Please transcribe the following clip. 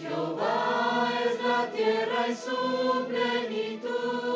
Jehová es la tierra y su plenitud.